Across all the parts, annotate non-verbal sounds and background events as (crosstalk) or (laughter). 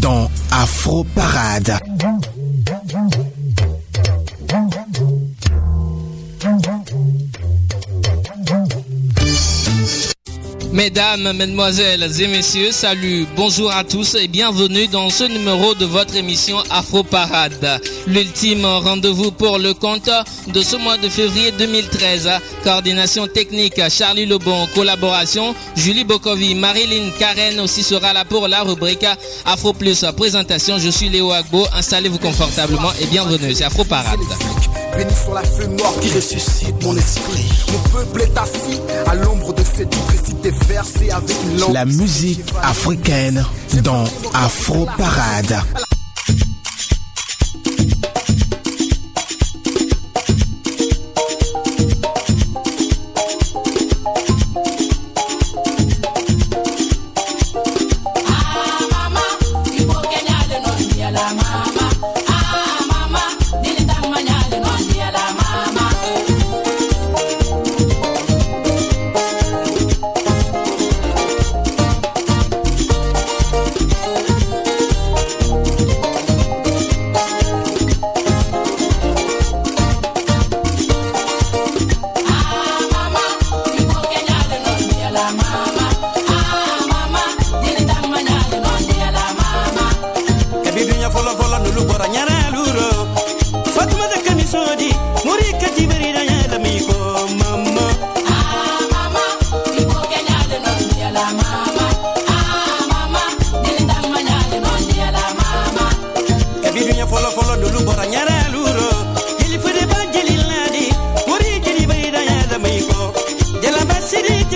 Dans Afro Parade. Mesdames, Mesdemoiselles et Messieurs, salut, bonjour à tous et bienvenue dans ce numéro de votre émission Afro Parade. L'ultime rendez-vous pour le compte de ce mois de février 2013. Coordination technique Charlie Lebon, collaboration Julie Bokovi, Marilyn Karen aussi sera là pour la rubrique Afro Plus. Présentation, je suis Léo Agbo, installez-vous confortablement et bienvenue, c'est Afro Parade. Béni sur la feuille noire qui ressuscite mon esprit. Mon peuple est assis à l'ombre de cette récité versé avec une langue. La musique africaine dans Afro Parade.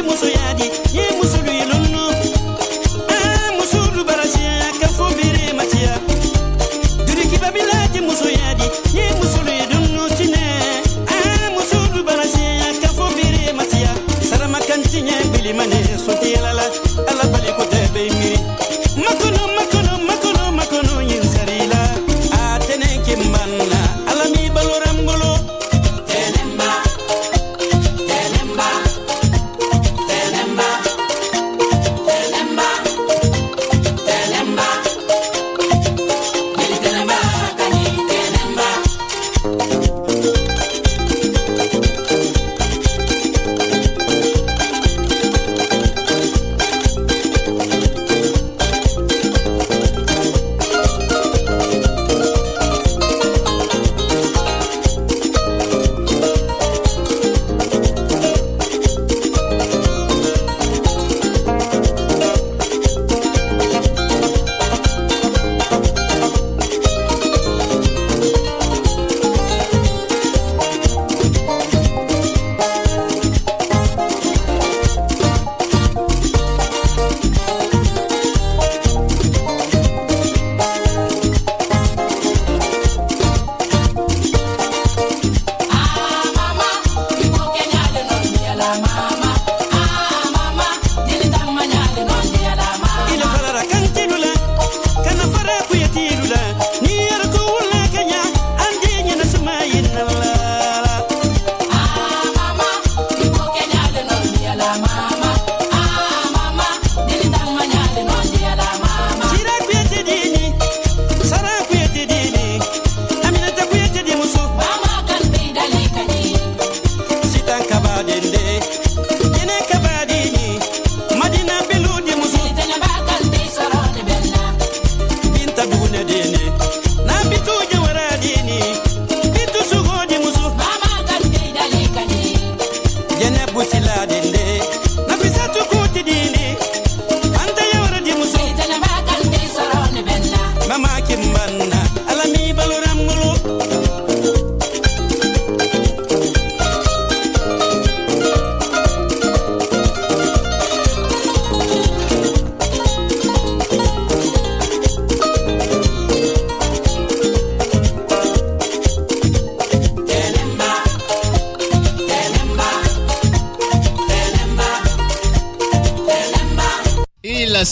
我说压的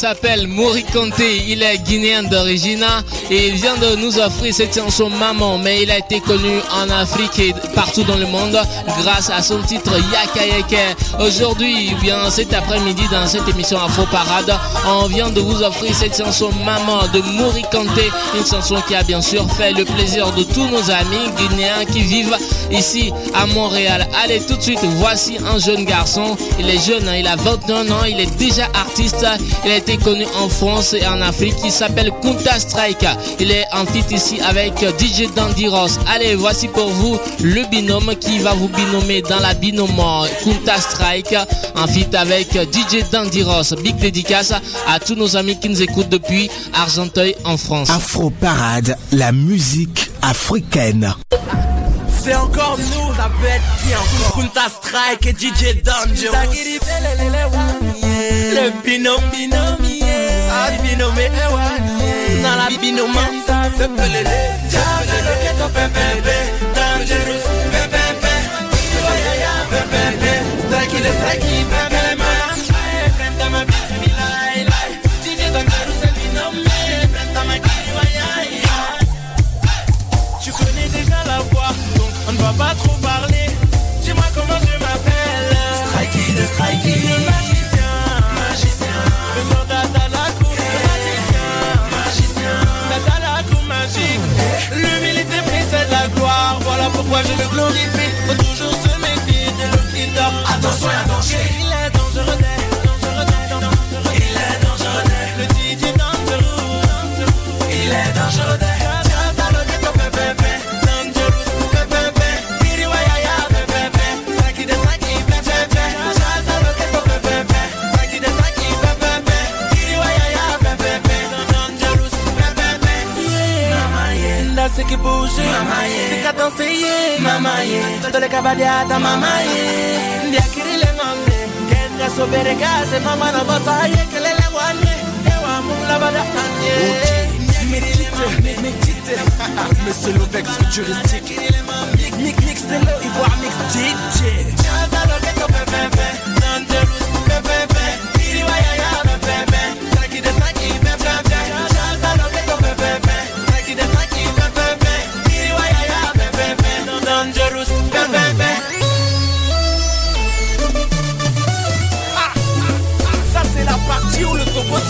s'appelle Mori il est guinéen d'origine et il vient de nous offrir cette chanson Maman, mais il a été connu en Afrique et partout dans le monde grâce à son titre Yaka Yaka. Aujourd'hui, bien cet après-midi dans cette émission Afro Parade, on vient de vous offrir cette chanson Maman de Mori une chanson qui a bien sûr fait le plaisir de tous nos amis guinéens qui vivent ici à Montréal. Allez tout de suite, voici un jeune garçon, il est jeune, hein, il a 21 ans, il est déjà artiste il a été connu en France et en Afrique. Il s'appelle Kunta Strike. Il est en fit ici avec DJ Dandy. Allez, voici pour vous le binôme qui va vous binomer dans la binôme Kunta Strike en fit avec DJ Dandy Ross. Big dédicace à tous nos amis qui nous écoutent depuis Argenteuil en France. Afro Parade, la musique africaine. C'est encore nous, ça peut être encore Kunta Strike et DJ Dangerous Le binôme, binôme, yeah. Ah, binôme, ewa Dans la binôme, se peut le Dangerous, pepe, strike, le strike, pas trop parler. Dis-moi comment je m'appelle. Strikey de Strikey. Le magicien. Magicien. Le soldat cour. Le magicien. Magicien. Tata la cour magique. L'humilité précède la gloire. Voilà pourquoi je le glorifie. Faut toujours se méfier de l'homme qui dort. Attention, à danger. Qui bouge C'est qu'à danser Mama ye. Tole kabadiata mama ye. Ndiakiri ngombe Kenya sobere kaze mama no bota ye Kelele wane Ewa mula bada sanye Médite Monsieur Lovex futuristique. Mix mix de l'eau Ivoire mix DJ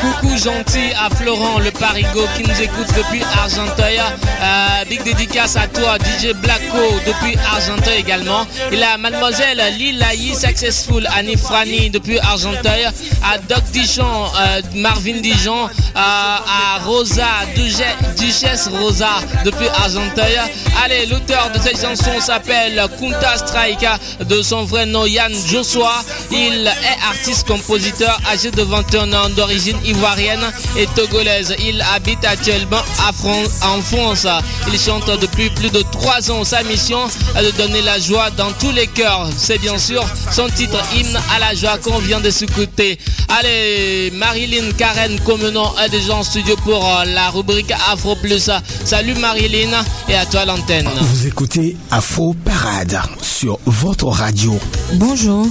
Coucou gentil à Florent le Parigo qui nous écoute depuis Argenteuil. Euh, big dédicace à toi DJ Blacko depuis Argenteuil également. Il a mademoiselle Lilaï Successful Annie Frani depuis Argenteuil. À Doc Dijon, euh, Marvin Dijon. Euh, à Rosa, Duchesse Rosa depuis Argenteuil. Allez, l'auteur de cette chanson s'appelle Kunta Strike de son vrai nom Yann Joshua. Il est artiste-compositeur âgé de 21 ans d'origine ivoirienne et togolaise. Il habite actuellement en France. Il chante depuis plus de trois ans. Sa mission est de donner la joie dans tous les cœurs. C'est bien sûr son titre hymne à la joie qu'on vient de s'écouter. Allez, Marilyn Karen Comenon est déjà en studio pour euh, la rubrique Afro Plus. Salut Marilyn et à toi l'antenne. Vous écoutez Afro Parade sur votre radio. Bonjour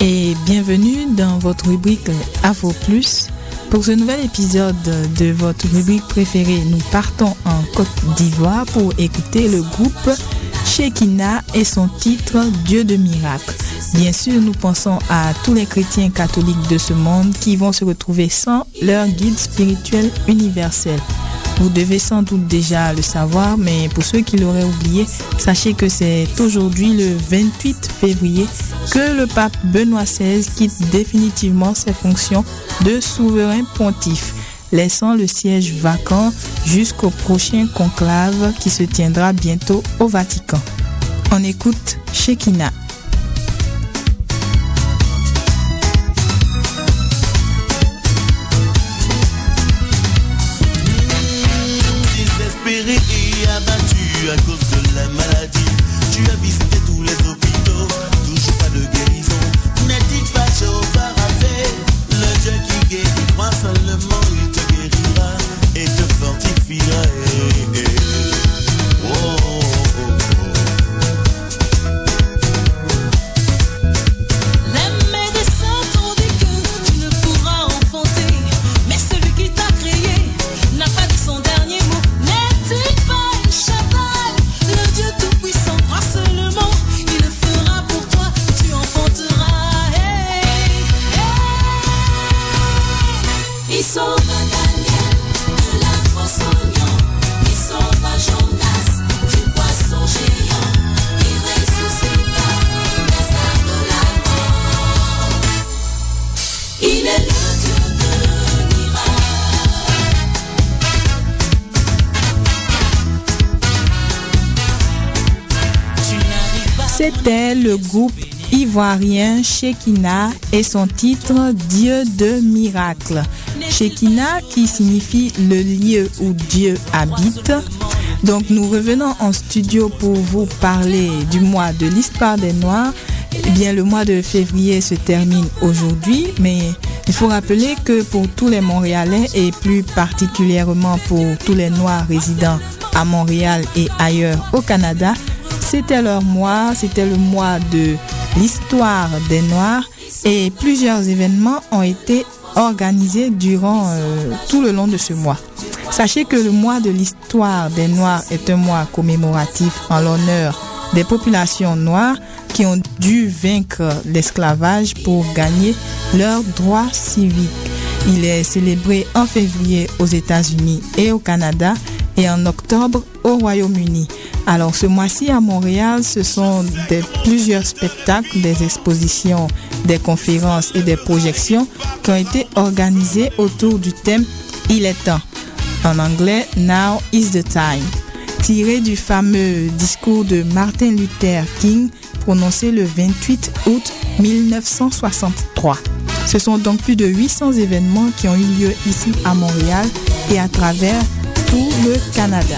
et bienvenue dans votre rubrique Afro Plus pour ce nouvel épisode de votre rubrique préférée, nous partons en Côte d'Ivoire pour écouter le groupe Shekina et son titre Dieu de miracle. Bien sûr, nous pensons à tous les chrétiens catholiques de ce monde qui vont se retrouver sans leur guide spirituel universel. Vous devez sans doute déjà le savoir, mais pour ceux qui l'auraient oublié, sachez que c'est aujourd'hui le 28 février que le pape Benoît XVI quitte définitivement ses fonctions de souverain pontife, laissant le siège vacant jusqu'au prochain conclave qui se tiendra bientôt au Vatican. On écoute Shekina. Ivoirien Shekina et son titre Dieu de miracle. Shekina qui signifie le lieu où Dieu habite. Donc nous revenons en studio pour vous parler du mois de l'histoire des Noirs. Eh bien le mois de février se termine aujourd'hui, mais il faut rappeler que pour tous les Montréalais et plus particulièrement pour tous les Noirs résidant à Montréal et ailleurs au Canada, c'était leur mois, c'était le mois de l'histoire des Noirs et plusieurs événements ont été organisés durant euh, tout le long de ce mois. Sachez que le mois de l'histoire des Noirs est un mois commémoratif en l'honneur des populations noires qui ont dû vaincre l'esclavage pour gagner leurs droits civiques. Il est célébré en février aux États-Unis et au Canada et en octobre au Royaume-Uni. Alors ce mois-ci à Montréal, ce sont plusieurs spectacles, des expositions, des conférences et des projections qui ont été organisés autour du thème Il est temps. En anglais, Now is the time. Tiré du fameux discours de Martin Luther King prononcé le 28 août 1963. Ce sont donc plus de 800 événements qui ont eu lieu ici à Montréal et à travers tout le Canada.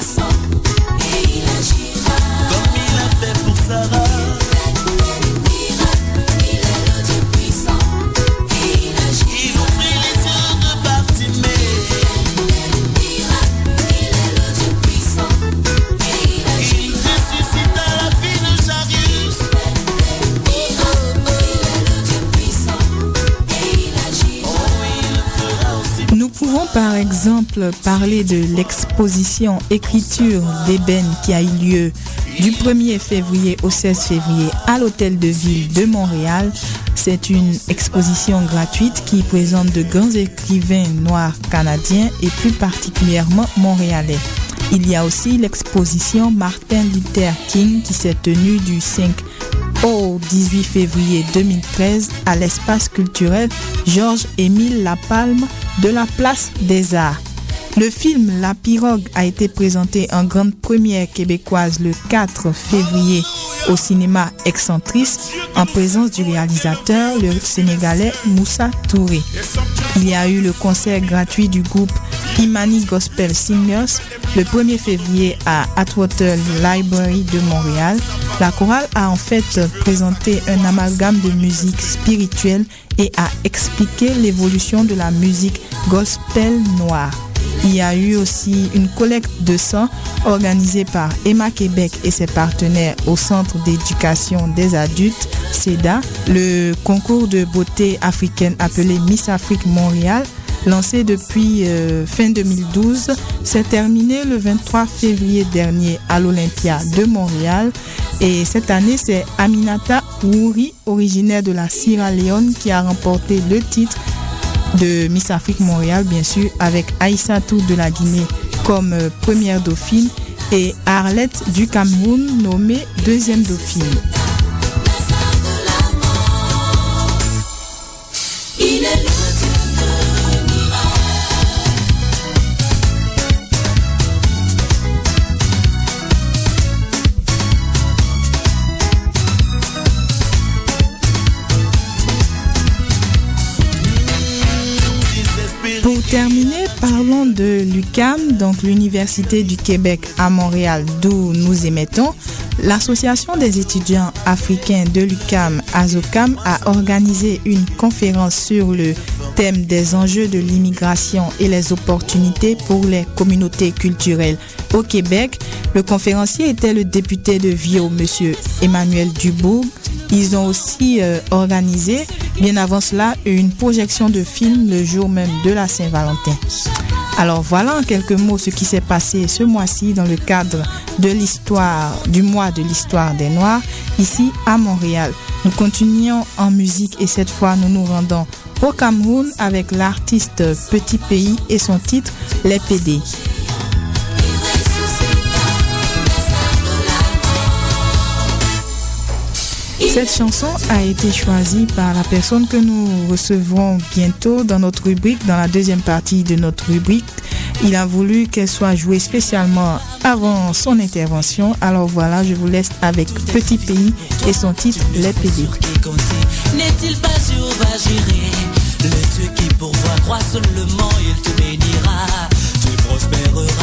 Parler de l'exposition Écriture d'ébène qui a eu lieu du 1er février au 16 février à l'Hôtel de Ville de Montréal. C'est une exposition gratuite qui présente de grands écrivains noirs canadiens et plus particulièrement montréalais. Il y a aussi l'exposition Martin Luther King qui s'est tenue du 5 au 18 février 2013 à l'espace culturel Georges-Émile Lapalme de la place des Arts. Le film La Pirogue a été présenté en grande première québécoise le 4 février au cinéma Excentris en présence du réalisateur, le sénégalais Moussa Touré. Il y a eu le concert gratuit du groupe Imani Gospel Singers le 1er février à Atwater Library de Montréal. La chorale a en fait présenté un amalgame de musique spirituelle et a expliqué l'évolution de la musique gospel noire. Il y a eu aussi une collecte de sang organisée par Emma Québec et ses partenaires au Centre d'éducation des adultes, CEDA, le concours de beauté africaine appelé Miss Afrique Montréal, lancé depuis euh, fin 2012, s'est terminé le 23 février dernier à l'Olympia de Montréal. Et cette année, c'est Aminata Wouri, originaire de la Sierra Leone, qui a remporté le titre de Miss Afrique Montréal, bien sûr, avec Aïssatou de la Guinée comme euh, première dauphine et Arlette du Cameroun nommée deuxième dauphine. Terminer, parlons de l'UCAM, donc l'Université du Québec à Montréal, d'où nous émettons. L'Association des étudiants africains de l'UCAM, ASOCAM, a organisé une conférence sur le thème des enjeux de l'immigration et les opportunités pour les communautés culturelles au Québec. Le conférencier était le député de Vio, M. Emmanuel Dubourg. Ils ont aussi euh, organisé, bien avant cela, une projection de film le jour même de la Saint-Valentin. Alors voilà en quelques mots ce qui s'est passé ce mois-ci dans le cadre du mois de l'histoire des Noirs, ici à Montréal. Nous continuons en musique et cette fois nous nous rendons au Cameroun avec l'artiste Petit Pays et son titre Les PD. Cette chanson a été choisie par la personne que nous recevrons bientôt dans notre rubrique, dans la deuxième partie de notre rubrique. Il a voulu qu'elle soit jouée spécialement avant son intervention. Alors voilà, je vous laisse avec Petit Pays et son titre Les PD. N'est-il Le qui seulement, il te bénira, tu prospéreras.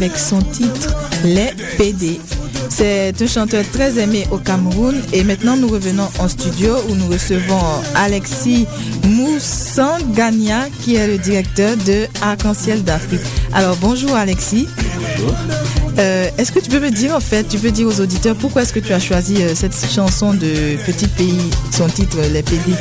Avec son titre Les PD. C'est un chanteur très aimé au Cameroun et maintenant nous revenons en studio où nous recevons Alexis Moussangania qui est le directeur de Arc-en-Ciel d'Afrique. Alors bonjour Alexis. Euh, est-ce que tu peux me dire en fait, tu peux dire aux auditeurs pourquoi est-ce que tu as choisi euh, cette chanson de Petit Pays, son titre Les PD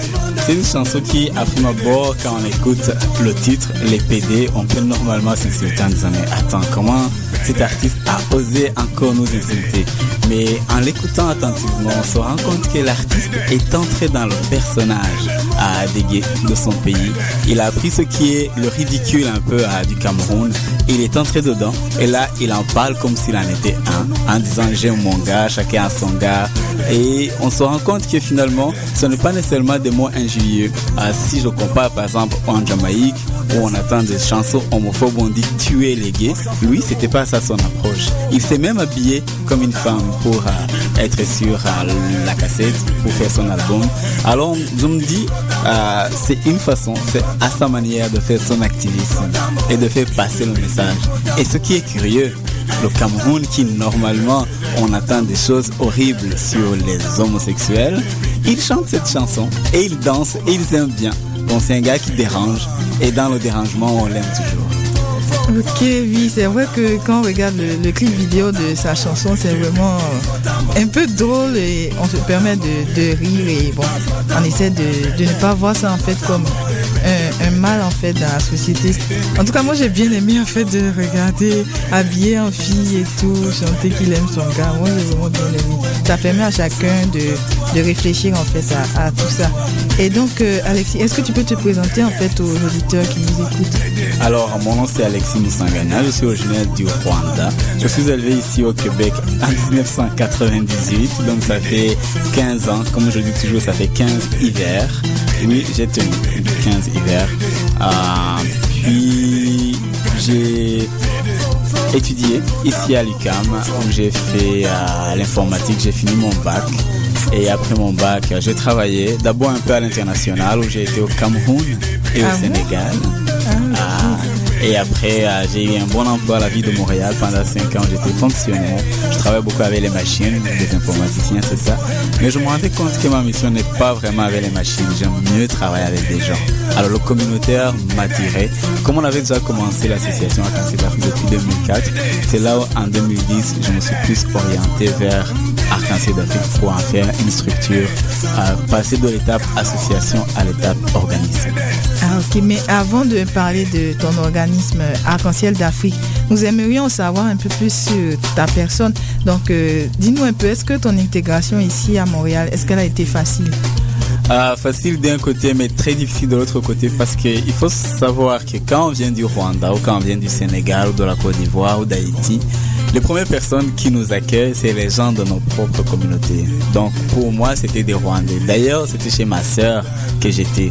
C'est une chanson qui, à prime abord, quand on écoute le titre, Les PD, on peut normalement s'insulter en disant mais attends, comment cet artiste a osé encore nous insulter? Mais en l'écoutant attentivement, on se rend compte que l'artiste est entré dans le personnage à déguer de son pays. Il a appris ce qui est le ridicule un peu du Cameroun. Il est entré dedans et là, il en parle comme s'il en était un, en disant j'aime mon gars, chacun a son gars. Et on se rend compte que finalement, ce n'est pas nécessairement des mots injurieux. Ah, si je compare par exemple en Jamaïque, où on attend des chansons homophobes, on dit tuer les gays, lui, c'était pas ça son approche. Il s'est même habillé comme une femme pour euh, être sur euh, la cassette, pour faire son album. Alors, je me dis, euh, c'est une façon, c'est à sa manière de faire son activisme et de faire passer le message. Et ce qui est curieux, le Cameroun qui normalement on attend des choses horribles sur les homosexuels, il chante cette chanson et il danse et ils aiment bien. Bon, c'est un gars qui dérange et dans le dérangement on l'aime toujours. Ok, oui, c'est vrai que quand on regarde le, clip vidéo de sa chanson, c'est vraiment euh, un peu drôle et on se permet de, rire et bon, on essaie de ne pas voir ça en fait comme un, un mal en fait dans la société. En tout cas, moi j'ai bien aimé en fait de regarder habillé en fille et tout, chanter qu'il aime son gars. Moi j'ai vraiment bien aimé. Ça permet à chacun de, de réfléchir en fait à, à tout ça. Et donc, euh, Alexis, est-ce que tu peux te présenter en fait aux auditeurs qui nous écoutent? Alors, mon nom c'est Alexis Moussangana, je suis originaire du Rwanda. Je suis élevé ici au Québec en 1998, donc ça fait 15 ans. Comme je dis toujours, ça fait 15 hivers. Oui, j'ai tenu 15 Euh, puis, j'ai étudié ici à l'UCAM où j'ai fait euh, l'informatique, j'ai fini mon bac. Et après mon bac, j'ai travaillé d'abord un peu à l'international où j'ai été au Cameroun et au Ah Sénégal. Ah, et après, euh, j'ai eu un bon emploi à la ville de Montréal pendant 5 ans. J'étais fonctionnaire. Je travaillais beaucoup avec les machines, les informaticiens, c'est ça. Mais je me rendais compte que ma mission n'est pas vraiment avec les machines. J'aime mieux travailler avec des gens. Alors le communautaire m'attirait. Comme on avait déjà commencé l'association à Cancer depuis 2004, c'est là où en 2010, je me suis plus orienté vers Arc-en-Ciel d'Afrique pour en faire une structure, euh, passer de l'étape association à l'étape organisme. Ah ok, mais avant de parler de ton organisme Arc-en-Ciel d'Afrique, nous aimerions en savoir un peu plus sur ta personne. Donc, euh, dis-nous un peu, est-ce que ton intégration ici à Montréal, est-ce qu'elle a été facile? Ah, facile d'un côté, mais très difficile de l'autre côté parce qu'il faut savoir que quand on vient du Rwanda ou quand on vient du Sénégal ou de la Côte d'Ivoire ou d'Haïti, les premières personnes qui nous accueillent, c'est les gens de nos propres communautés. Donc pour moi, c'était des Rwandais. D'ailleurs, c'était chez ma sœur que j'étais.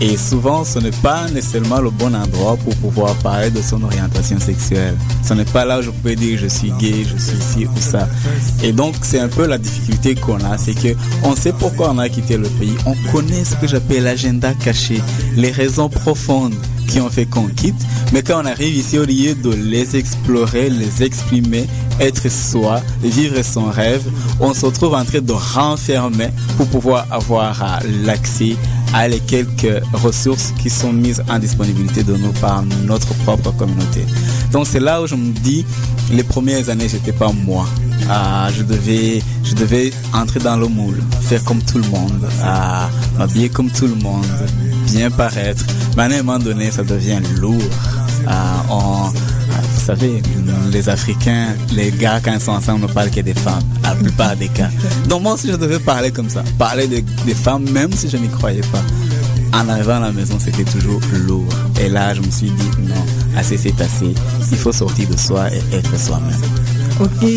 Et souvent, ce n'est pas nécessairement le bon endroit pour pouvoir parler de son orientation sexuelle. Ce n'est pas là où je peux dire je suis gay, je suis ici ou ça. Et donc, c'est un peu la difficulté qu'on a, c'est que on sait pourquoi on a quitté le pays. On connaît ce que j'appelle l'agenda caché, les raisons profondes qui ont fait qu'on quitte. Mais quand on arrive ici, au lieu de les explorer, les exprimer, être soi, vivre son rêve, on se retrouve en train de renfermer pour pouvoir avoir euh, l'accès à les quelques ressources qui sont mises en disponibilité de nous par notre propre communauté. Donc c'est là où je me dis, les premières années, j'étais pas moi. Ah, je devais, je devais entrer dans le moule, faire comme tout le monde, ah, m'habiller comme tout le monde, bien paraître. Mais à un moment donné, ça devient lourd. Ah, vous savez, les Africains, les gars, quand ils sont ensemble, ne parlent que des femmes, la plupart des cas. Donc moi aussi, je devais parler comme ça, parler de- des femmes, même si je n'y croyais pas. En arrivant à la maison, c'était toujours lourd. Et là, je me suis dit, non, assez c'est assez. Il faut sortir de soi et être soi-même. Ok,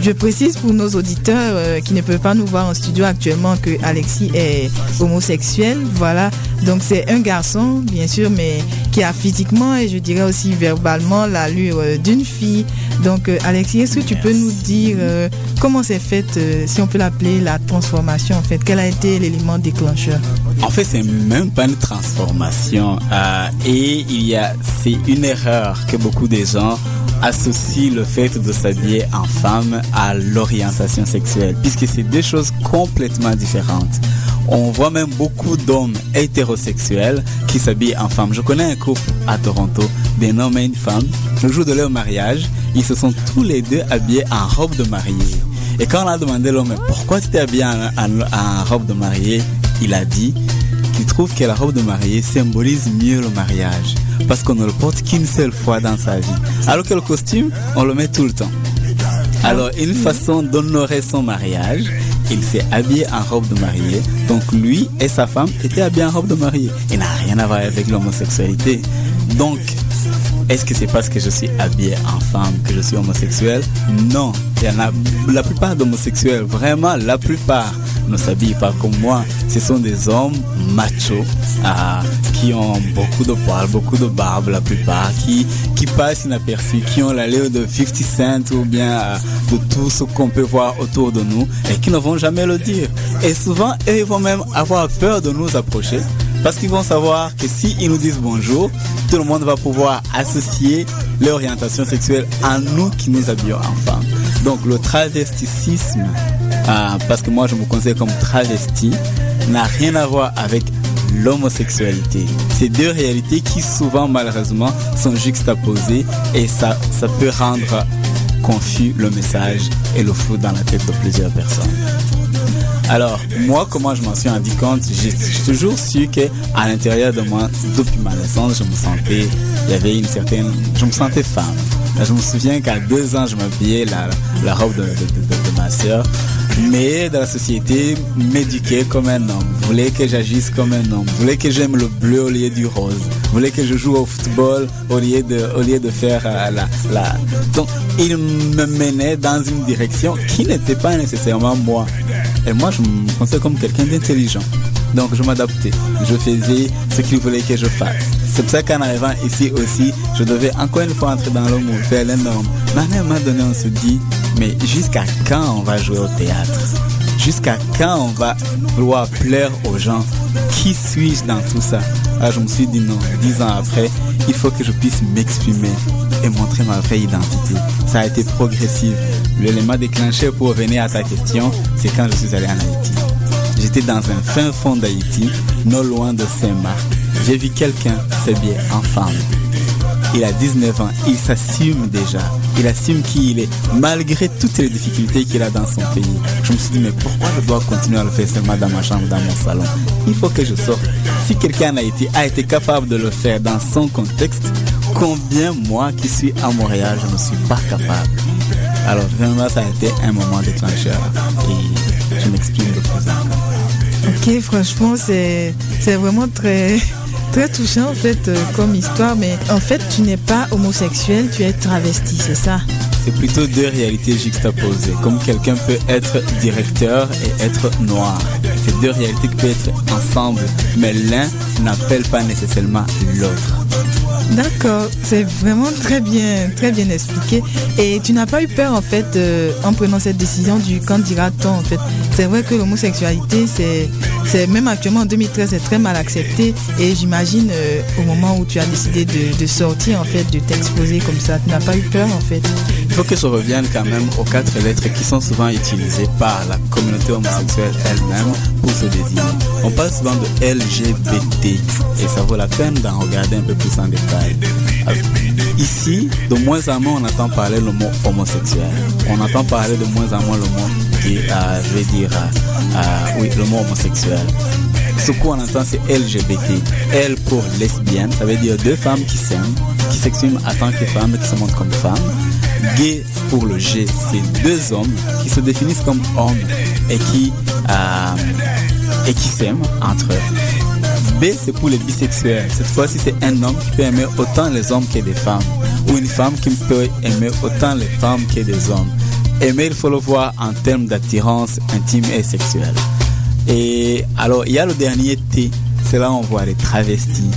je précise pour nos auditeurs euh, qui ne peuvent pas nous voir en studio actuellement que Alexis est homosexuel. Voilà, donc c'est un garçon, bien sûr, mais qui a physiquement et je dirais aussi verbalement l'allure euh, d'une fille. Donc, euh, Alexis, est-ce que tu peux nous dire comment s'est faite, si on peut l'appeler, la transformation en fait? Quel a été l'élément déclencheur? En fait, c'est même pas une transformation. et il y a, c'est une erreur que beaucoup de gens associe le fait de s'habiller en femme à l'orientation sexuelle, puisque c'est deux choses complètement différentes. On voit même beaucoup d'hommes hétérosexuels qui s'habillent en femme. Je connais un couple à Toronto d'un homme et une femme. Le jour de leur mariage, ils se sont tous les deux habillés en robe de mariée. Et quand on a demandé l'homme pourquoi tu t'es habillé en, robe de mariée, il a dit qu'il trouve que la robe de mariée symbolise mieux le mariage parce qu'on ne le porte qu'une seule fois dans sa vie. Alors que le costume, on le met tout le temps. Alors, une façon d'honorer son mariage, il s'est habillé en robe de mariée. Donc, lui et sa femme étaient habillés en robe de mariée. Il n'a rien à voir avec l'homosexualité. Donc, est-ce que c'est parce que je suis habillé en femme que je suis homosexuel? Non. La plupart d'homosexuels, vraiment la plupart, ne s'habillent pas comme moi. Ce sont des hommes machos ah, qui ont beaucoup de poils, beaucoup de barbe la plupart, qui, qui passent inaperçus, qui ont l'allure de 50 Cent ou bien euh, de tout ce qu'on peut voir autour de nous et qui ne vont jamais le dire. Et souvent, ils vont même avoir peur de nous approcher parce qu'ils vont savoir que s'ils nous disent bonjour, tout le monde va pouvoir associer l'orientation sexuelle à nous qui nous habillons en femme. Donc le travesticisme, euh, parce que moi je me considère comme travesti, n'a rien à voir avec l'homosexualité. C'est deux réalités qui souvent malheureusement sont juxtaposées et ça, ça peut rendre confus le message et le flou dans la tête de plusieurs personnes. Alors, moi, comment je m'en suis rendu compte J'ai toujours su que à l'intérieur de moi, depuis ma naissance, je me sentais, il y avait une certaine, je me sentais femme. Je me souviens qu'à deux ans, je m'habillais la, la robe de, ma sœur. Mais dans la société, m'éduquait comme un homme, voulait que j'agisse comme un homme, voulait que j'aime le bleu au lieu du rose, voulait que je joue au football au lieu de, au lieu de faire euh, la... Donc, il me menait dans une direction qui n'était pas nécessairement moi. Et moi, je me considère comme quelqu'un d'intelligent. Donc, je m'adaptais. Je faisais ce qu'il voulait que je fasse. C'est pour ça qu'en arrivant ici aussi, je devais encore une fois entrer dans le moule, faire les normes. Mais à un moment donné, on se dit, mais jusqu'à quand on va jouer au théâtre? Jusqu'à quand on va vouloir plaire aux gens? Qui suis-je dans tout ça? Ah, je me suis dit non, dix ans après, il faut que je puisse m'exprimer et montrer ma vraie identité. Ça a été progressif. L'élément déclencheur pour revenir à ta question, c'est quand je suis allé en Haïti. J'étais dans un fin fond d'Haïti, non loin de Saint-Marc. J'ai vu quelqu'un s'habiller en femme. Il a 19 ans, il s'assume déjà. Il assume qui il est, malgré toutes les difficultés qu'il a dans son pays. Je me suis dit, mais pourquoi je dois continuer à le faire seulement dans ma chambre, dans mon salon? Il faut que je sorte. Si quelqu'un en Haïti a été capable de le faire dans son contexte, combien moi qui suis à Montréal, je ne suis pas capable? Alors vraiment, ça a été un moment déclencheur. Et je m'exprime de plus. Ok, franchement, c'est vraiment très très touchant en fait euh, comme histoire. Mais en fait, tu n'es pas homosexuel, tu es travesti, c'est ça? C'est plutôt deux réalités juxtaposées. Comme quelqu'un peut être directeur et être noir. C'est deux réalités qui peuvent être ensemble, mais l'un n'appelle pas nécessairement l'autre. D'accord, c'est vraiment très bien, très bien expliqué. Et tu n'as pas eu peur en fait euh, en prenant cette décision du quand dira-t-on en fait? C'est vrai que l'homosexualité, c'est, même actuellement en 2013, c'est très mal accepté. Et j'imagine euh, au moment où tu as décidé de sortir en fait, de t'exposer comme ça, tu n'as pas eu peur en fait? Faut que je revienne quand même aux quatre lettres qui sont souvent utilisées par la communauté homosexuelle elle-même pour se désigner. On parle souvent de LGBT et ça vaut la peine d'en regarder un peu plus en détail. Ici, de moins en moins, on entend parler le mot homosexuel. On entend parler de moins en moins le mot gay, euh, vais dire, euh, euh, oui, le mot homosexuel. Ce qu'on entend, c'est LGBT. L pour lesbienne, ça veut dire deux femmes qui s'aiment, qui s'expriment en tant que femmes, qui se montrent comme femmes. Gay pour le G, c'est deux hommes qui se définissent comme hommes et qui, euh, qui s'aiment entre eux. B, c'est pour les bisexuels. Cette fois-ci, c'est un homme qui peut aimer autant les hommes que des femmes. Ou une femme qui peut aimer autant les femmes que des hommes. Aimer, il faut le voir en termes d'attirance intime et sexuelle. Et alors, il y a le dernier T. C'est là où on voit les travestis,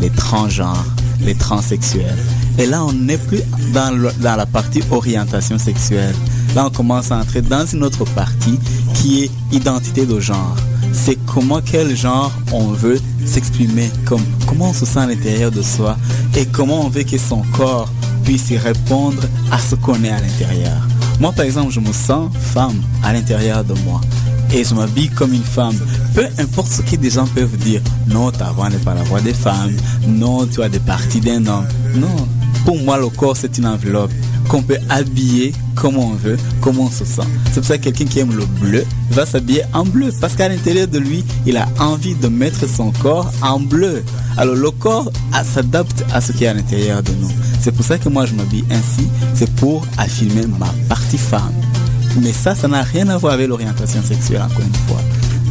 les transgenres, les transsexuels. Et là, on n'est plus dans, la partie orientation sexuelle. Là, on commence à entrer dans une autre partie qui est identité de genre. C'est comment, quel genre on veut s'exprimer, comme, comment on se sent à l'intérieur de soi et comment on veut que son corps puisse répondre à ce qu'on est à l'intérieur. Moi, par exemple, je me sens femme à l'intérieur de moi. Et je m'habille comme une femme. Peu importe ce que des gens peuvent dire. Non, ta voix n'est pas la voix des femmes. Non, tu as des parties d'un homme. Non. Pour moi, le corps, c'est une enveloppe qu'on peut habiller comme on veut, comme on se sent. C'est pour ça que quelqu'un qui aime le bleu va s'habiller en bleu. Parce qu'à l'intérieur de lui, il a envie de mettre son corps en bleu. Alors le corps ah, s'adapte à ce qui est à l'intérieur de nous. C'est pour ça que moi je m'habille ainsi. C'est pour affirmer ma partie femme. Mais ça, ça n'a rien à voir avec l'orientation sexuelle, encore une fois.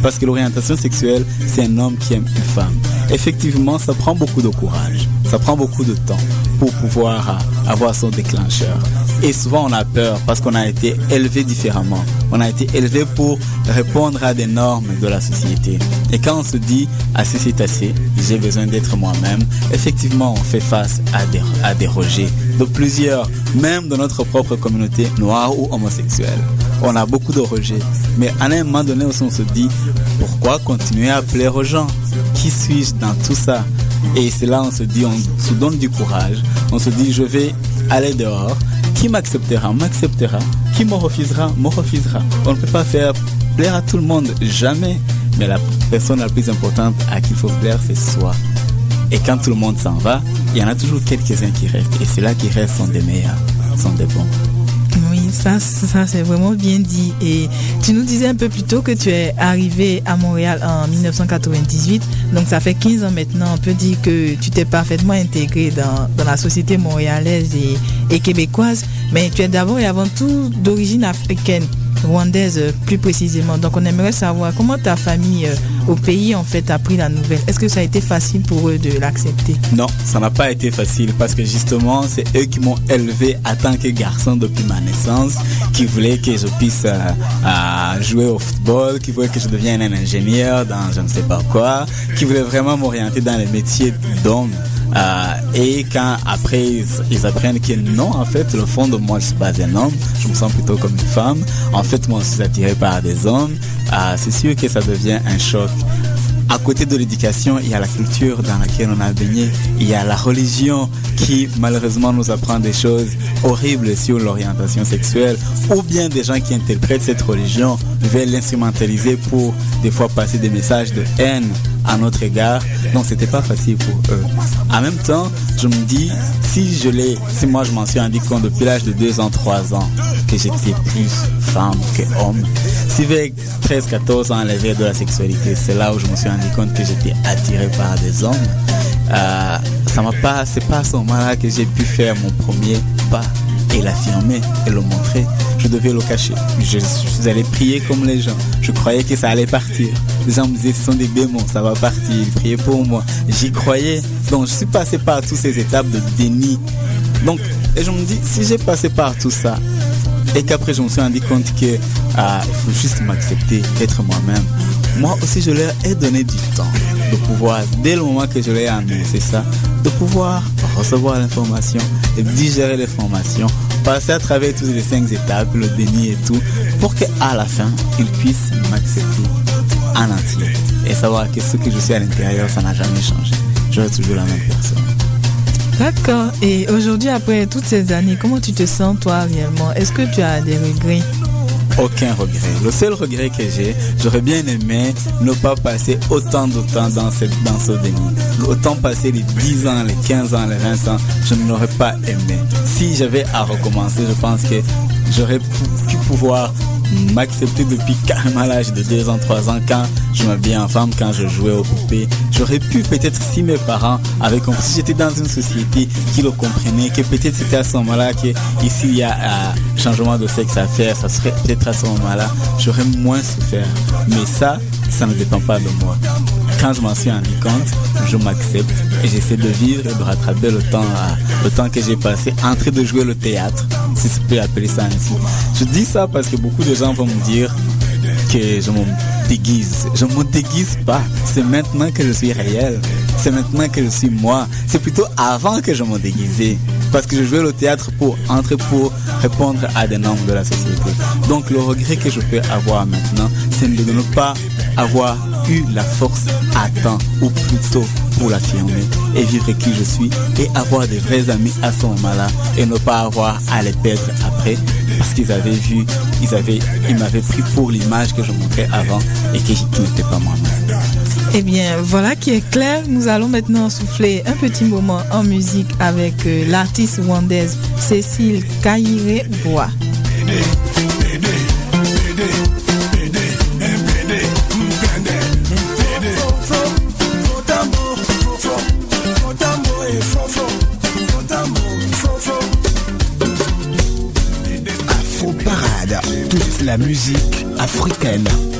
Parce que l'orientation sexuelle, c'est un homme qui aime une femme. Effectivement, ça prend beaucoup de courage, ça prend beaucoup de temps pour pouvoir euh, avoir son déclencheur. Et souvent, on a peur parce qu'on a été élevé différemment. On a été élevé pour répondre à des normes de la société. Et quand on se dit, assez c'est assez, j'ai besoin d'être moi-même, effectivement, on fait face à des, à des rejets de plusieurs, même de notre propre communauté noire ou homosexuelle. On a beaucoup de rejets. Mais à un moment donné aussi, on se dit, pourquoi continuer à plaire aux gens? Qui suis-je dans tout ça? Et c'est là on se dit, on se donne du courage. On se dit, je vais aller dehors. Qui m'acceptera M'acceptera. Qui me refusera Me refusera. On ne peut pas faire plaire à tout le monde, jamais. Mais la personne la plus importante à qui il faut plaire, c'est soi. Et quand tout le monde s'en va, il y en a toujours quelques-uns qui restent. Et c'est là qui restent sont des meilleurs, sont des bons. Ça, ça c'est vraiment bien dit. Et tu nous disais un peu plus tôt que tu es arrivé à Montréal en 1998. Donc ça fait 15 ans maintenant. On peut dire que tu t'es parfaitement intégré dans, la société montréalaise et, et québécoise. Mais tu es d'abord et avant tout d'origine africaine rwandaise euh, plus précisément. Donc on aimerait savoir comment ta famille euh, au pays en fait a pris la nouvelle. Est-ce que ça a été facile pour eux de l'accepter? Non, ça n'a pas été facile parce que justement c'est eux qui m'ont élevé en tant que garçon depuis ma naissance, qui voulaient que je puisse euh, euh, jouer au football, qui voulaient que je devienne un ingénieur dans je ne sais pas quoi, qui voulaient vraiment m'orienter dans les métiers d'homme. Euh, et quand après ils, apprennent que non, en fait, le fond de moi, je suis pas un homme, je me sens plutôt comme une femme. En fait, moi, je suis attiré par des hommes. Euh, c'est sûr que ça devient un choc. À côté de l'éducation, il y a la culture dans laquelle on a baigné. Il y a la religion qui malheureusement nous apprend des choses horribles sur l'orientation sexuelle. Ou bien des gens qui interprètent cette religion veulent l'instrumentaliser pour des fois passer des messages de haine à notre égard. Donc c'était pas facile pour eux. En même temps, je me dis, si je l'ai, si moi je m'en suis rendu compte depuis l'âge de 2 ans, 3 ans, que j'étais plus femme que homme, si vers 13, 14 ans, l'éveil de la sexualité, c'est là où je me suis rendu compte que j'étais attiré par des hommes. Euh, ça m'a pas, c'est pas à ce moment-là que j'ai pu faire mon premier pas et l'affirmer et le montrer. Je devais le cacher. Je, je suis allé prier comme les gens. Je croyais que ça allait partir. Les gens me disaient ce sont des démons, ça va partir. Ils priaient pour moi. J'y croyais. Donc je suis passé par toutes ces étapes de déni. Donc, et je me dis, si j'ai passé par tout ça, et qu'après je me suis rendu compte que ah, il faut juste m'accepter, être moi-même. Moi aussi je leur ai donné du temps de pouvoir, dès le moment que je leur ai annoncé ça, de pouvoir recevoir l'information et digérer l'information, passer à travers toutes les cinq étapes, le déni et tout, pour qu'à la fin, ils puissent m'accepter en entier et savoir que ce que je suis à l'intérieur, ça n'a jamais changé. Je reste toujours la même personne. D'accord. Et aujourd'hui, après toutes ces années, comment tu te sens toi réellement? Est-ce que tu as des regrets? Aucun regret. Le seul regret que j'ai, j'aurais bien aimé ne pas passer autant de temps dans, cette, dans ce déni. Autant passer les 10 ans, les 15 ans, les 20 ans, je ne l'aurais pas aimé. Si j'avais à recommencer, je pense que j'aurais pu pouvoir m'accepter depuis carrément l'âge de 2 ans, 3 ans quand je m'habillais en femme, quand je jouais aux poupées. J'aurais pu peut-être si mes parents avaient compris, si j'étais dans une société qui le comprenait, que peut-être c'était à ce moment-là que ici il y a un changement de sexe à faire, ça serait peut-être à ce moment-là, j'aurais moins souffert. Mais ça, ça ne dépend pas de moi. Quand je m'en suis rendu compte, je m'accepte et j'essaie de vivre et de rattraper le temps, à- le temps que j'ai passé en train de jouer le théâtre, si je peux appeler ça ainsi. Je dis ça parce que beaucoup de gens vont me dire que je me déguise. Je ne me déguise pas. C'est maintenant que je suis réel. C'est maintenant que je suis moi. C'est plutôt avant que je me déguisais. Parce que je jouais le théâtre pour entrer pour répondre à des normes de la société. Donc le regret que je peux avoir maintenant, c'est de ne pas avoir la force à temps, ou plutôt pour l'affirmer, et vivre qui je suis, et avoir des vrais amis à ce moment-là, et ne pas avoir à les perdre après, parce qu'ils avaient vu, ils avaient, ils m'avaient pris pour l'image que je montrais avant, et que qui n'était pas moi-même. Eh bien, voilà qui est clair. Nous allons maintenant souffler un petit moment en musique avec euh, l'artiste rwandaise Cécile Kaire-Bois. Musique africaine.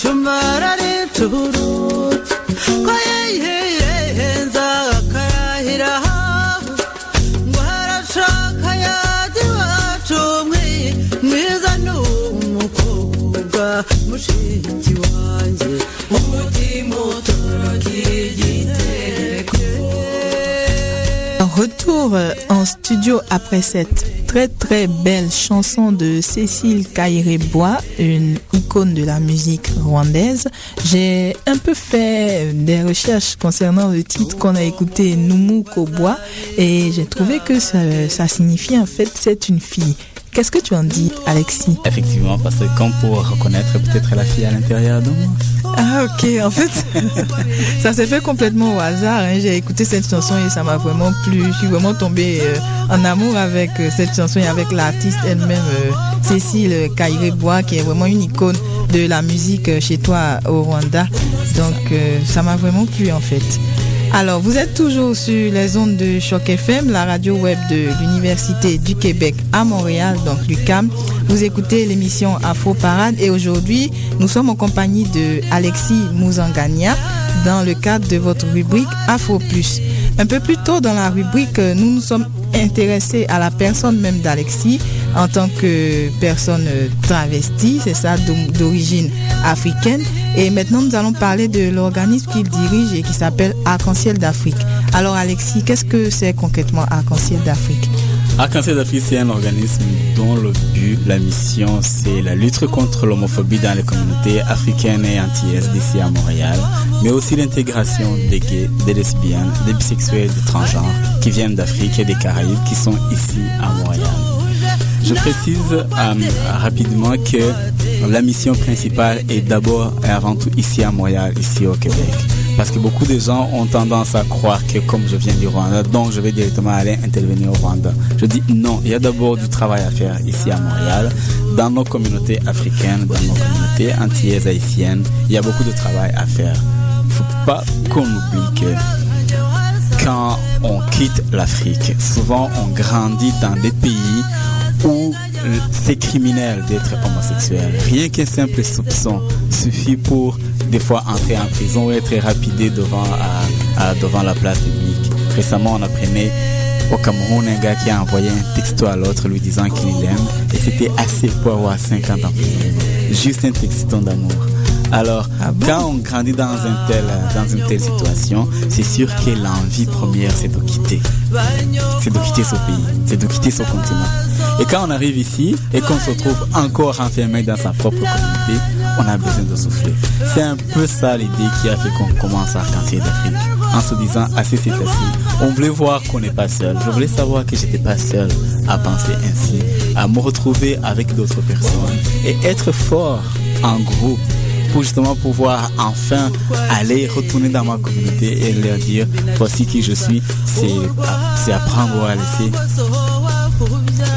to my attitude. Euh, en studio après cette très très belle chanson de Cécile Kaire-Bois, une icône de la musique rwandaise. J'ai un peu fait des recherches concernant le titre qu'on a écouté, Numu Kobois, et j'ai trouvé que ça signifie en fait c'est une fille. Qu'est-ce que tu en dis, Alexis Effectivement, parce que quand pour reconnaître peut-être la fille à l'intérieur de moi. Ah ok, en fait, (laughs) ça s'est fait complètement au hasard. hein. J'ai écouté cette chanson et ça m'a vraiment plu. Je suis vraiment tombée euh, en amour avec euh, cette chanson et avec l'artiste elle-même, euh, Cécile Kaire-Bois, qui est vraiment une icône de la musique chez toi au Rwanda. Donc ça m'a vraiment plu en fait. Alors, vous êtes toujours sur les ondes de Choc FM, la radio web de l'Université du Québec à Montréal, donc l'UCAM. Vous écoutez l'émission Afro Parade et aujourd'hui, nous sommes en compagnie de Alexis Mouzangania dans le cadre de votre rubrique Afro Plus. Un peu plus tôt dans la rubrique, euh, nous nous sommes intéressés à la personne même d'Alexis en tant que personne euh, travestie, c'est ça, d'o- d'origine africaine. Et maintenant, nous allons parler de l'organisme qu'il dirige et qui s'appelle Arc-en-Ciel d'Afrique. Alors, Alexis, qu'est-ce que c'est concrètement Arc-en-Ciel d'Afrique? Arc-en-Ciel d'Afrique, c'est un organisme dont le but, la mission, c'est la lutte contre l'homophobie dans les communautés africaines et antillaises d'ici à Montréal, mais aussi l'intégration des gays, des lesbiennes, des bisexuels, des transgenres qui viennent d'Afrique et des Caraïbes qui sont ici à Montréal. Je précise euh, rapidement que la mission principale est d'abord et avant tout ici à Montréal, ici au Québec. Parce que beaucoup de gens ont tendance à croire que comme je viens du Rwanda, donc je vais directement aller intervenir au Rwanda. Je dis non, il y a d'abord du travail à faire ici à Montréal, dans nos communautés africaines, dans nos communautés antillaises haïtiennes. Il y a beaucoup de travail à faire. Il ne faut pas qu'on oublie que quand on quitte l'Afrique, souvent on grandit dans des pays où c'est criminel d'être homosexuel. Rien qu'un simple soupçon suffit pour des fois entrer en prison ou être rapidé devant, à- à- devant la place publique. Récemment, on apprenait au Cameroun un gars qui a envoyé un texto à l'autre lui disant qu'il l'aime et c'était assez pour avoir 50 ans prison. Juste un texto d'amour. Alors, quand on grandit dans, un tel, dans une telle situation, c'est sûr que l'envie première, c'est de quitter. C'est de quitter ce pays, c'est de quitter ce continent. Et quand on arrive ici et qu'on se retrouve encore enfermé dans sa propre communauté, on a besoin de souffler. C'est un peu ça l'idée qui a fait qu'on commence à Arc-en-Ciel d'Afrique. En se disant, assez c'est facile. On voulait voir qu'on n'est pas seul. Je voulais savoir que j'étais pas seul à penser ainsi, à me retrouver avec d'autres personnes et être fort en groupe pour justement pouvoir enfin aller retourner dans ma communauté et leur dire voici qui je suis. C'est apprendre ou à laisser.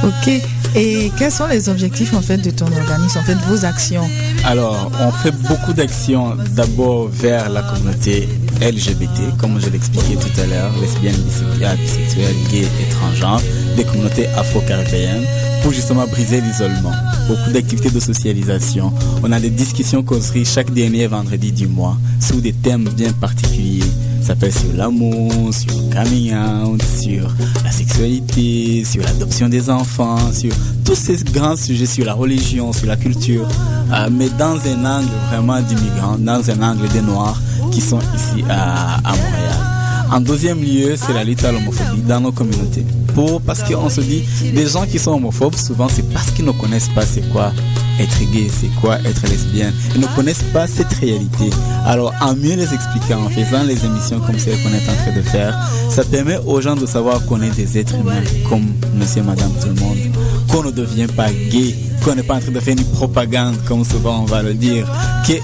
Ok. Et quels sont les objectifs en fait de ton organisme, en fait vos actions? Alors, on fait beaucoup d'actions d'abord vers la communauté LGBT, comme je l'expliquais tout à l'heure, lesbiennes, bisexuelles, bisexuelles, gays et des communautés afro-caribéennes, pour justement briser l'isolement. Beaucoup d'activités de socialisation. On a des discussions causeries chaque dernier vendredi du mois sous des thèmes bien particuliers. Ça peut être sur l'amour, sur le coming out, sur la sexualité, sur l'adoption des enfants, sur tous ces grands sujets, sur la religion, sur la culture, euh, mais dans un angle vraiment d'immigrants, dans un angle des Noirs qui sont ici à, à Montréal. En deuxième lieu, c'est la lutte à l'homophobie dans nos communautés. Pour, parce qu'on se dit, des gens qui sont homophobes, souvent c'est parce qu'ils ne connaissent pas c'est quoi être gay, c'est quoi être lesbienne. Ils ne connaissent pas cette réalité. Alors, en mieux les expliquer, en faisant les émissions comme celles qu'on est en train de faire, ça permet aux gens de savoir qu'on est des êtres humains, comme monsieur, madame, tout le monde. Qu'on ne devient pas gay, qu'on n'est pas en train de faire une propagande, comme souvent on va le dire,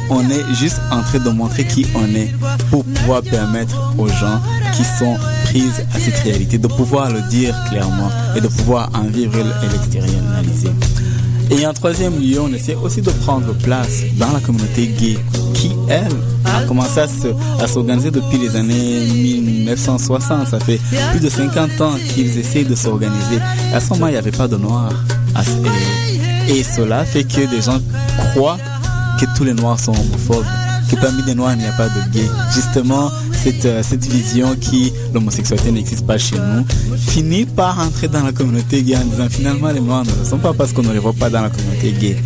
qu'on est juste en train de montrer qui on est pour pouvoir permettre aux gens qui sont prises à cette réalité de pouvoir le dire clairement et de pouvoir en vivre et l'extérioriser. Et en troisième lieu, on essaie aussi de prendre place dans la communauté gay qui, elle, a commencé à se- à s'organiser depuis les années 1960. Ça fait plus de 50 ans qu'ils essaient de s'organiser. À ce moment, il n'y avait pas de noirs. Et cela fait que des gens croient que tous les noirs sont homophobes, que parmi les noirs, il n'y a pas de gays. Justement, cette, euh, cette vision qui l'homosexualité n'existe pas chez nous finit par entrer dans la communauté gay en disant finalement les noirs ne le sont pas parce qu'on ne les voit pas dans la communauté gay.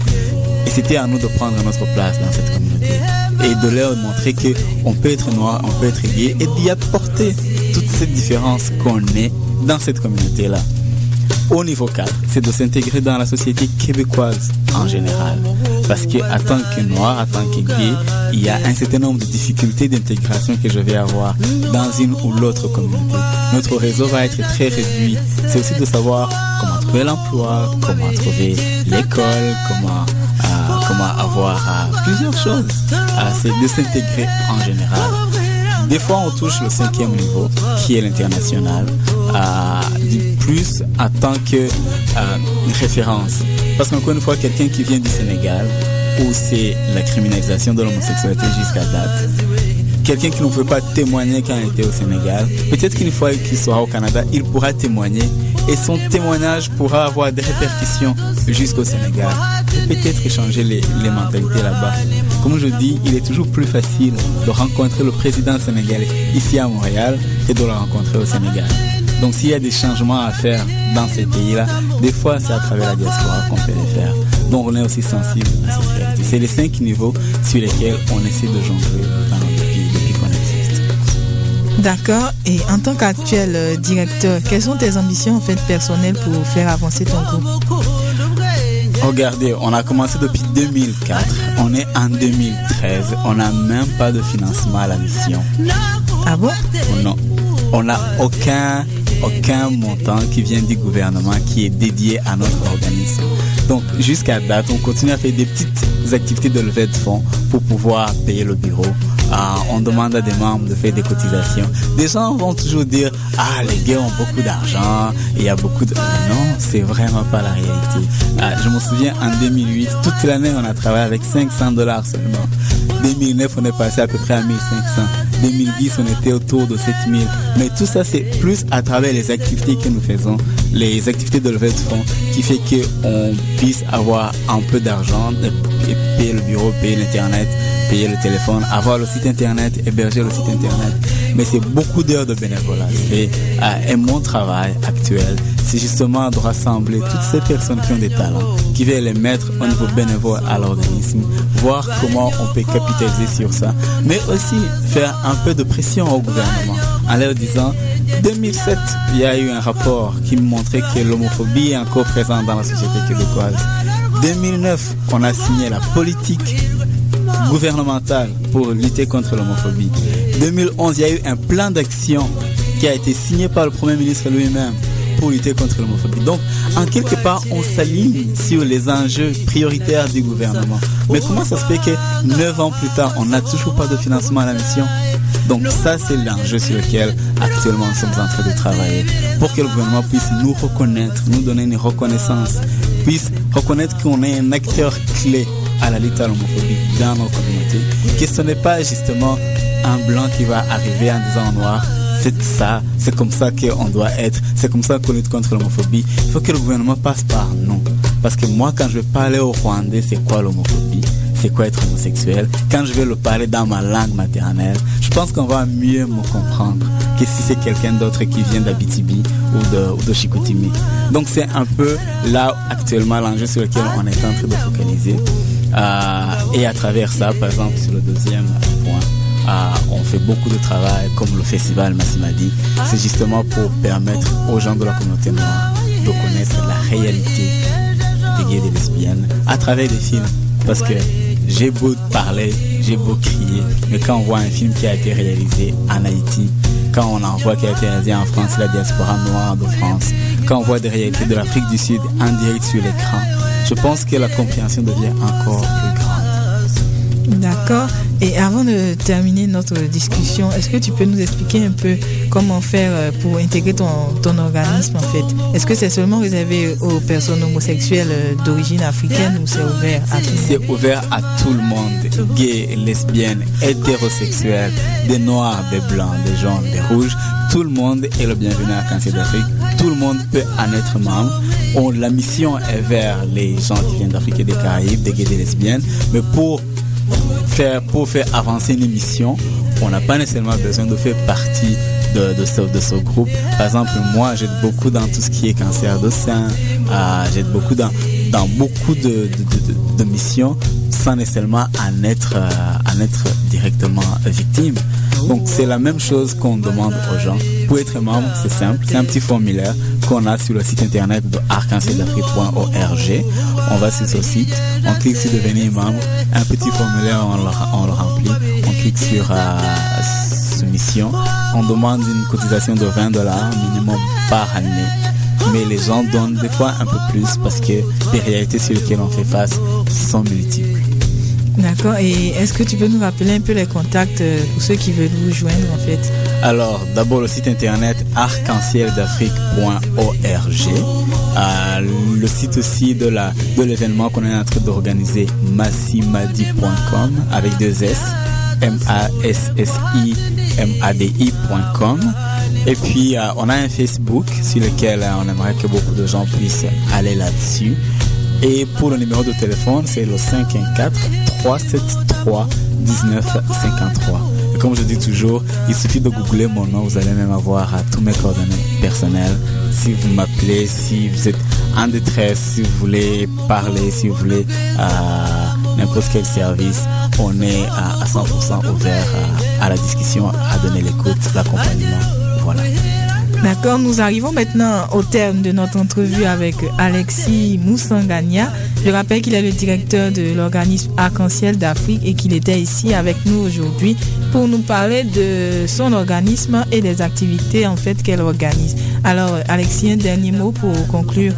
Et c'était à nous de prendre notre place dans cette communauté et de leur montrer que on peut être noir, on peut être gay et d'y apporter toute cette différence qu'on est dans cette communauté-là. Au niveau 4, c'est de s'intégrer dans la société québécoise en général. Parce que en tant que noir, en tant que gay, il y a un certain nombre de difficultés d'intégration que je vais avoir dans une ou l'autre communauté. Notre réseau va être très réduit. C'est aussi de savoir comment trouver l'emploi, comment trouver l'école, comment, euh, comment avoir euh, plusieurs choses. Euh, c'est de s'intégrer en général. Des fois, on touche le cinquième niveau, qui est l'international, euh, plus en tant que euh, référence. Parce qu'encore une fois, quelqu'un qui vient du Sénégal, où c'est la criminalisation de l'homosexualité jusqu'à date, quelqu'un qui ne peut pas témoigner quand il était au Sénégal, peut-être qu'une fois qu'il sera au Canada, il pourra témoigner et son témoignage pourra avoir des répercussions jusqu'au Sénégal. Peut-être changer les, les mentalités là-bas. Comme je dis, il est toujours plus facile de rencontrer le président sénégalais ici à Montréal que de le rencontrer au Sénégal. Donc s'il y a des changements à faire dans ces pays-là, des fois c'est à travers la diaspora qu'on peut les faire. Donc on est aussi sensible à cette réalité. C'est les cinq niveaux sur lesquels on essaie de jongler dans notre pays depuis qu'on existe. D'accord. Et en tant qu'actuel euh, directeur, quelles sont tes ambitions en fait personnelles pour faire avancer ton groupe? Regardez, on a commencé depuis 2004, on est en 2013, on n'a même pas de financement à la mission. Ah bon? Non, on n'a aucun, aucun montant qui vient du gouvernement qui est dédié à notre organisme. Donc jusqu'à date, on continue à faire des petites activités de levée de fonds pour pouvoir payer le bureau. Ah, on demande à des membres de faire des cotisations. Des gens vont toujours dire ah les gars ont beaucoup d'argent, il y a beaucoup de non, c'est vraiment pas la réalité. Ah, je me souviens en 2008, toute l'année on a travaillé avec 500 dollars seulement. 2009 on est passé à peu près à 1500. 2010 on était autour de 7000. Mais tout ça c'est plus à travers les activités que nous faisons, les activités de levée de fonds qui fait que on puisse avoir un peu d'argent, et payer le bureau, payer l'internet, payer le téléphone, avoir le site internet, héberger le site internet. Mais c'est beaucoup d'heures de bénévolat. Euh, et mon travail actuel, c'est justement de rassembler toutes ces personnes qui ont des talents, qui veulent les mettre au niveau bénévole à l'organisme, voir comment on peut capitaliser sur ça, mais aussi faire un peu de pression au gouvernement en leur disant 2007, il y a eu un rapport qui montrait que l'homophobie est encore présente dans la société québécoise. 2009, on a signé la politique gouvernementale pour lutter contre l'homophobie. 2011, il y a eu un plan d'action qui a été signé par le Premier ministre lui-même lutter contre l'homophobie. Donc, en quelque part, on s'aligne sur les enjeux prioritaires du gouvernement. Mais comment ça se fait que neuf ans plus tard, on n'a toujours pas de financement à la mission? Donc ça, c'est l'enjeu sur lequel actuellement nous sommes en train de travailler pour que le gouvernement puisse nous reconnaître, nous donner une reconnaissance, puisse reconnaître qu'on est un acteur clé à la lutte à l'homophobie dans nos communautés, que ce n'est pas justement un blanc qui va arriver en disant noir, c'est ça, c'est comme ça qu'on doit être, c'est comme ça qu'on lutte contre l'homophobie. Il faut que le gouvernement passe par nous. Parce que moi, quand je vais parler au Rwandais, c'est quoi l'homophobie? C'est quoi être homosexuel? Quand je vais le parler dans ma langue maternelle, je pense qu'on va mieux me comprendre que si c'est quelqu'un d'autre qui vient d'Abitibi ou de, ou Chicoutimi. Donc c'est un peu là actuellement l'enjeu sur lequel on est en train de focaliser. Euh, et à travers ça, par exemple, sur le deuxième point, euh, on fait beaucoup de travail comme le festival Massimadi. C'est justement pour permettre aux gens de la communauté noire de connaître la réalité des gays et des lesbiennes à travers des films. Parce que j'ai beau parler, j'ai beau crier, mais quand on voit un film qui a été réalisé en Haïti, quand on en voit qui a été réalisé en France, la diaspora noire de France, quand on voit des réalités de l'Afrique du Sud en direct sur l'écran, je pense que la compréhension devient encore plus grande. D'accord. Et avant de terminer notre discussion, est-ce que tu peux nous expliquer un peu comment faire euh, pour intégrer ton, ton organisme en fait? Est-ce que c'est seulement réservé aux personnes homosexuelles euh, d'origine africaine ou c'est ouvert à tout le monde? C'est ouvert à tout le monde, gays, lesbiennes, hétérosexuels, des noirs, des blancs, des jaunes, des rouges. Tout le monde est le bienvenu à Cancer d'Afrique. Tout le monde peut en être membre. On, la mission est vers les gens qui viennent d'Afrique et des Caraïbes, des gays des lesbiennes. Mais pour pour faire avancer une mission, on n'a pas nécessairement besoin de faire partie de, ce, groupe. Par exemple, moi, j'aide beaucoup dans tout ce qui est cancer de sein, euh, j'aide beaucoup dans, beaucoup de, missions sans nécessairement euh, en être directement victime. Donc c'est la même chose qu'on demande aux gens. Pour être membre, c'est simple, c'est un petit formulaire qu'on a sur le site internet de arc-en-ciel-d'Afrique.org. On va sur ce site, on clique sur devenir membre, un petit formulaire, on le, remplit, on clique sur euh, soumission, on demande une cotisation de 20 dollars minimum par année. Mais les gens donnent des fois un peu plus parce que les réalités sur lesquelles on fait face sont multiples. D'accord. Et est-ce que tu peux nous rappeler un peu les contacts euh, pour ceux qui veulent vous joindre en fait? Alors, d'abord le site internet arc-en-ciel-d'Afrique.org. Euh, le site aussi de l'événement qu'on est en train d'organiser, massimadi.com avec deux S, M-A-S-S-I-M-A-D-I.com. Et puis, euh, on a un Facebook sur lequel euh, on aimerait que beaucoup de gens puissent aller là-dessus. Et pour le numéro de téléphone, c'est le 514-373-1953. Et comme je dis toujours, il suffit de googler mon nom, vous allez même avoir euh, tous mes coordonnées personnelles. Si vous m'appelez, si vous êtes en détresse, si vous voulez parler, si vous voulez euh, n'importe quel service, on est à, à 100% ouvert à, à la discussion, à donner l'écoute, l'accompagnement. Voilà. D'accord, nous arrivons maintenant au terme de notre entrevue avec Alexis Moussangania. Je rappelle qu'il est le directeur de l'organisme Arc-en-Ciel d'Afrique et qu'il était ici avec nous aujourd'hui pour nous parler de son organisme et des activités en fait qu'elle organise. Alors Alexis, un dernier mot pour conclure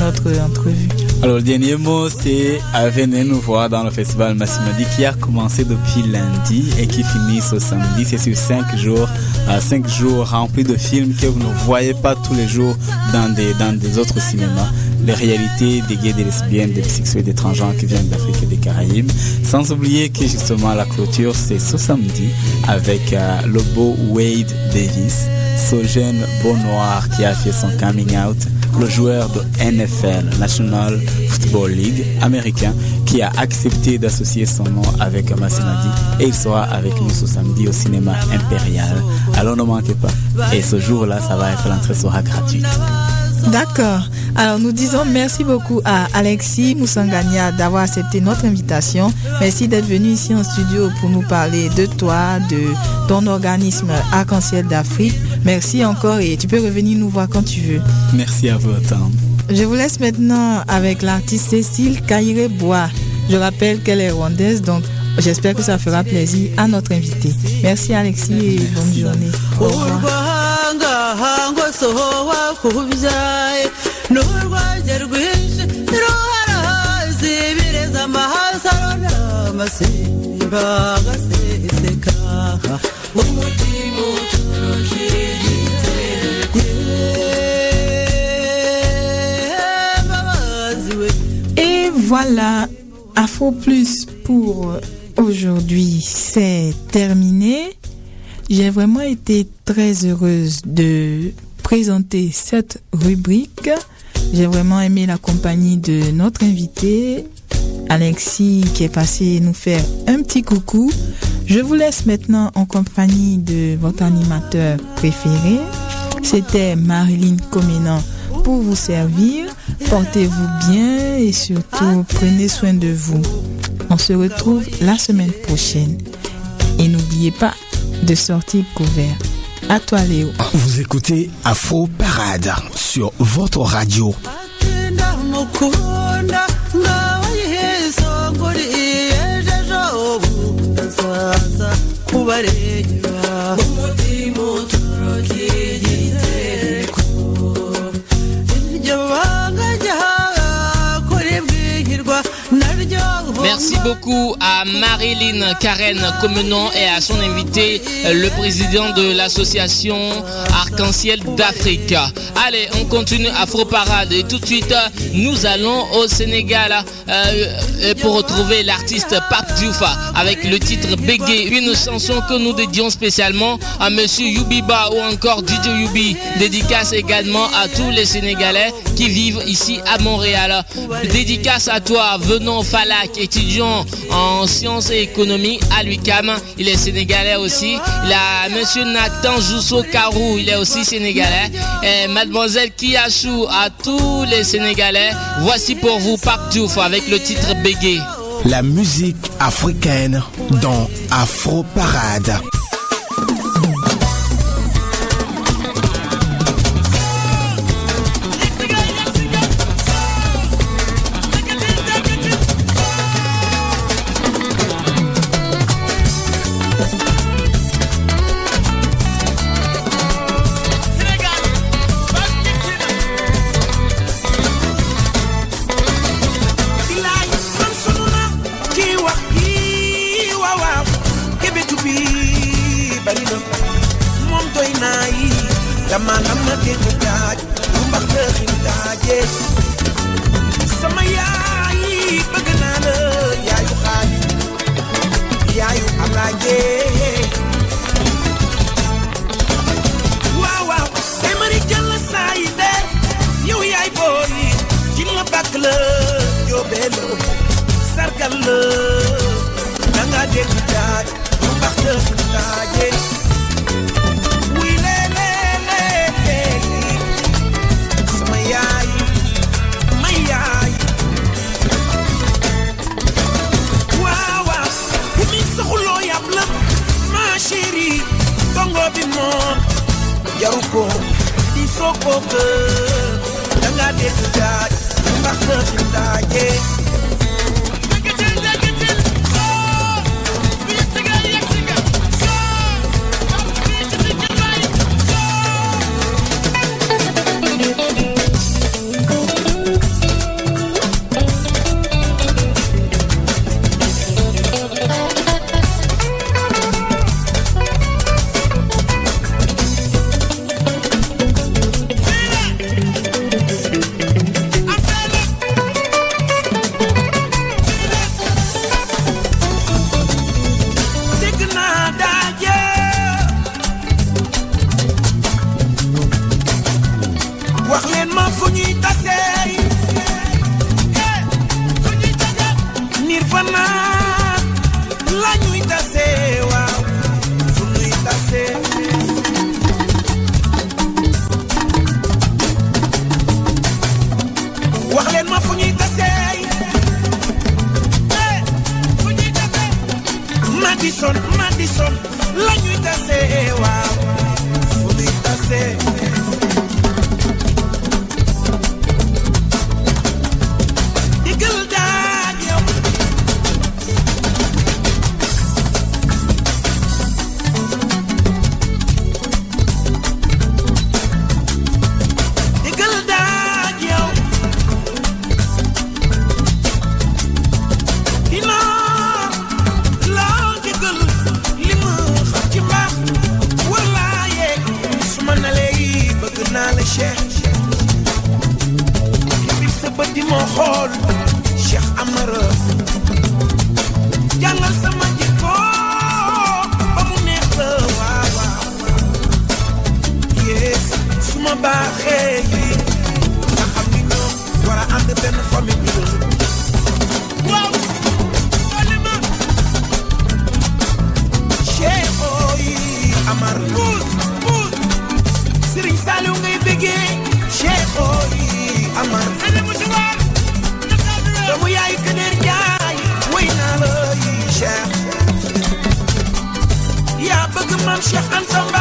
notre entrevue. Alors le dernier mot c'est à venir nous voir dans le festival Massimadi qui a commencé depuis lundi et qui finit ce samedi. C'est sur 5 jours, euh, 5 jours remplis de films que vous ne voyez pas tous les jours dans des, dans des autres cinémas. Les réalités des gays, des lesbiennes, des bisexuels, des transgenres qui viennent d'Afrique et des Caraïbes. Sans oublier que justement la clôture c'est ce samedi avec euh, le beau Wade Davis, ce jeune beau noir qui a fait son coming out le joueur de NFL, National Football League américain, qui a accepté d'associer son nom avec Massimadi et il sera avec nous ce samedi au cinéma impérial. Alors ne manquez pas. Et ce jour-là, ça va être l'entrée sera gratuite. D'accord. Alors nous disons merci beaucoup à Alexis Moussangania d'avoir accepté notre invitation. Merci d'être venu ici en studio pour nous parler de toi, de ton organisme Arc-en-Ciel d'Afrique. Merci encore et tu peux revenir nous voir quand tu veux. Merci à vous autant. Je vous laisse maintenant avec l'artiste Cécile Kaire Bois. Je rappelle qu'elle est rwandaise, donc j'espère que ça fera plaisir à notre invité. Merci Alexis et bonne journée. Au revoir. Et voilà, Afro Plus pour aujourd'hui, c'est terminé. J'ai vraiment été très heureuse de présenter cette rubrique. J'ai vraiment aimé la compagnie de notre invité, Alexis, qui est passé nous faire un petit coucou. Je vous laisse maintenant en compagnie de votre animateur préféré. C'était Marilyn Comenan pour vous servir. Portez-vous bien et surtout prenez soin de vous. On se retrouve la semaine prochaine. Et n'oubliez pas de sortir couvert. À toi Léo. Vous écoutez Afro Parade sur votre radio. Merci beaucoup à Marilyn Karen Comenon et à son invité, le président de l'association Arc-en-Ciel d'Afrique. Allez, on continue Afro Parade et tout de suite, nous allons au Sénégal euh, pour retrouver l'artiste Pape Diouf avec le titre Bégué, une chanson que nous dédions spécialement à Monsieur Yubiba ou encore DJ Yubi. Dédicace également à tous les Sénégalais qui vivent ici à Montréal. Dédicace à toi, venons Falak, étudiant en sciences et économie à l'UCAM. Il est sénégalais aussi. Il a Monsieur Nathan Jousso Karou, il est aussi sénégalais. Et Mademoiselle Kiyachou à tous les Sénégalais. Voici pour vous Pape Diouf avec le titre Bégué. La musique africaine dans Afro Parade. I'm a Bugün memşeh ben sana